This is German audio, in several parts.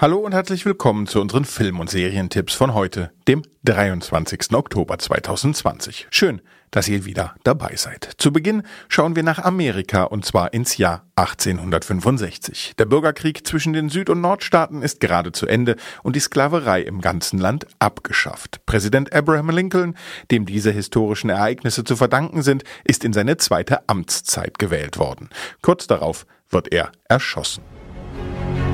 Hallo und herzlich willkommen zu unseren Film- und Serientipps von heute, dem 23. Oktober 2020. Schön, dass ihr wieder dabei seid. Zu Beginn schauen wir nach Amerika und zwar ins Jahr 1865. Der Bürgerkrieg zwischen den Süd- und Nordstaaten ist gerade zu Ende und die Sklaverei im ganzen Land abgeschafft. Präsident Abraham Lincoln, dem diese historischen Ereignisse zu verdanken sind, ist in seine zweite Amtszeit gewählt worden. Kurz darauf wird er erschossen.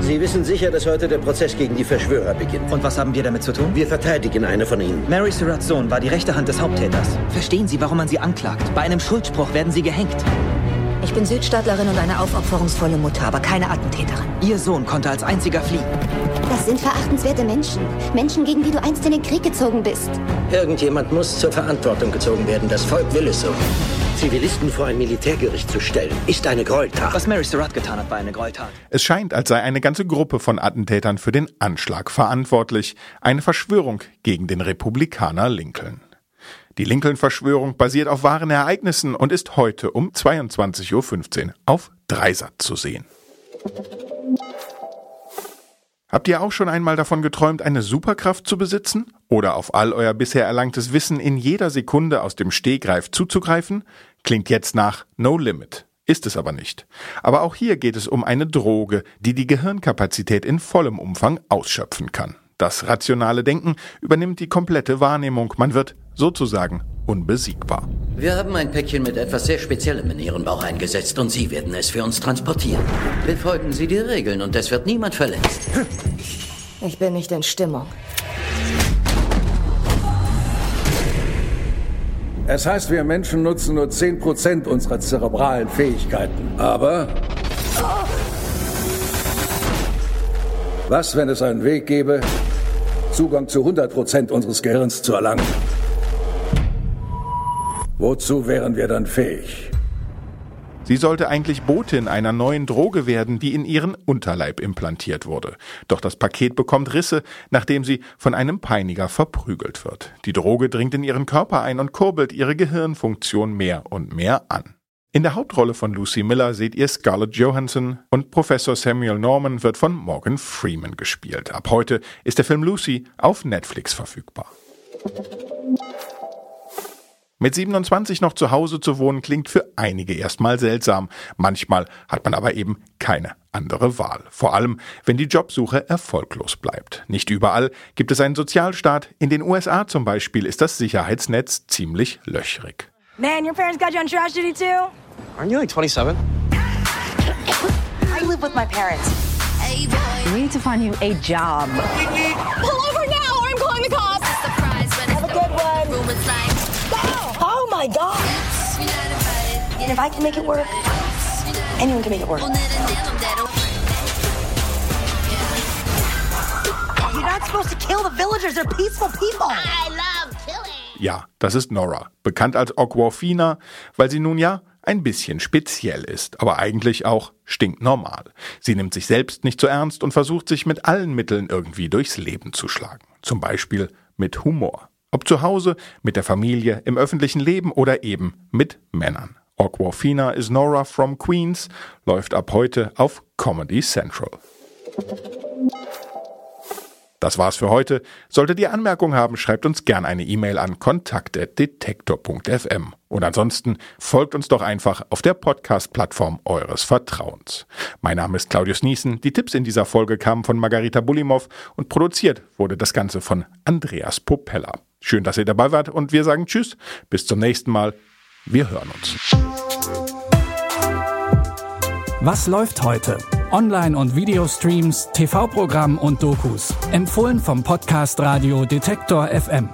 Sie wissen sicher, dass heute der Prozess gegen die Verschwörer beginnt. Und was haben wir damit zu tun? Wir verteidigen eine von ihnen. Mary Surratts Sohn war die rechte Hand des Haupttäters. Verstehen Sie, warum man sie anklagt? Bei einem Schuldspruch werden sie gehängt. Ich bin Südstaatlerin und eine aufopferungsvolle Mutter, aber keine Attentäterin. Ihr Sohn konnte als einziger fliehen. Das sind verachtenswerte Menschen. Menschen, gegen die du einst in den Krieg gezogen bist. Irgendjemand muss zur Verantwortung gezogen werden. Das Volk will es so. Zivilisten vor ein Militärgericht zu stellen, ist eine Gräueltat. Was Mary Surratt getan hat, war eine Gräueltat. Es scheint, als sei eine ganze Gruppe von Attentätern für den Anschlag verantwortlich. Eine Verschwörung gegen den Republikaner Lincoln. Die Lincoln-Verschwörung basiert auf wahren Ereignissen und ist heute um 22.15 Uhr auf Dreisat zu sehen. Habt ihr auch schon einmal davon geträumt, eine Superkraft zu besitzen? Oder auf all euer bisher erlangtes Wissen in jeder Sekunde aus dem Stehgreif zuzugreifen? Klingt jetzt nach No Limit. Ist es aber nicht. Aber auch hier geht es um eine Droge, die die Gehirnkapazität in vollem Umfang ausschöpfen kann. Das rationale Denken übernimmt die komplette Wahrnehmung. Man wird sozusagen unbesiegbar. Wir haben ein Päckchen mit etwas sehr Speziellem in Ihren Bauch eingesetzt und Sie werden es für uns transportieren. Befolgen Sie die Regeln und es wird niemand verletzt. Ich bin nicht in Stimmung. Es heißt, wir Menschen nutzen nur 10% unserer zerebralen Fähigkeiten. Aber was, wenn es einen Weg gäbe, Zugang zu 100% unseres Gehirns zu erlangen? Wozu wären wir dann fähig? Sie sollte eigentlich Botin einer neuen Droge werden, die in ihren Unterleib implantiert wurde. Doch das Paket bekommt Risse, nachdem sie von einem Peiniger verprügelt wird. Die Droge dringt in ihren Körper ein und kurbelt ihre Gehirnfunktion mehr und mehr an. In der Hauptrolle von Lucy Miller seht ihr Scarlett Johansson und Professor Samuel Norman wird von Morgan Freeman gespielt. Ab heute ist der Film Lucy auf Netflix verfügbar. Mit 27 noch zu Hause zu wohnen klingt für einige erstmal seltsam. Manchmal hat man aber eben keine andere Wahl. Vor allem, wenn die Jobsuche erfolglos bleibt. Nicht überall gibt es einen Sozialstaat. In den USA zum Beispiel ist das Sicherheitsnetz ziemlich löchrig. Man, your parents got you on trash duty too? Aren't you like 27? I live with my parents. We need to find you a job. Pull over now or I'm calling the cops. Have a good one. My god. And if I can make it work, anyone can make it work. You're not supposed to kill the villagers. They're peaceful people. I love killing. Ja, das ist Nora, bekannt als Aquafina, weil sie nun ja ein bisschen speziell ist, aber eigentlich auch stinknormal. Sie nimmt sich selbst nicht so ernst und versucht sich mit allen Mitteln irgendwie durchs Leben zu schlagen. Zum Beispiel mit Humor. Ob zu Hause, mit der Familie, im öffentlichen Leben oder eben mit Männern. Aquafina is Nora from Queens läuft ab heute auf Comedy Central. Das war's für heute. Solltet ihr Anmerkungen haben, schreibt uns gern eine E-Mail an kontakt.detektor.fm. Und ansonsten folgt uns doch einfach auf der Podcast-Plattform eures Vertrauens. Mein Name ist Claudius Niesen. Die Tipps in dieser Folge kamen von Margarita Bulimov und produziert wurde das Ganze von Andreas Popella. Schön, dass ihr dabei wart und wir sagen Tschüss. Bis zum nächsten Mal. Wir hören uns. Was läuft heute? Online- und Videostreams, TV-Programm und Dokus. Empfohlen vom Podcast Radio Detektor FM.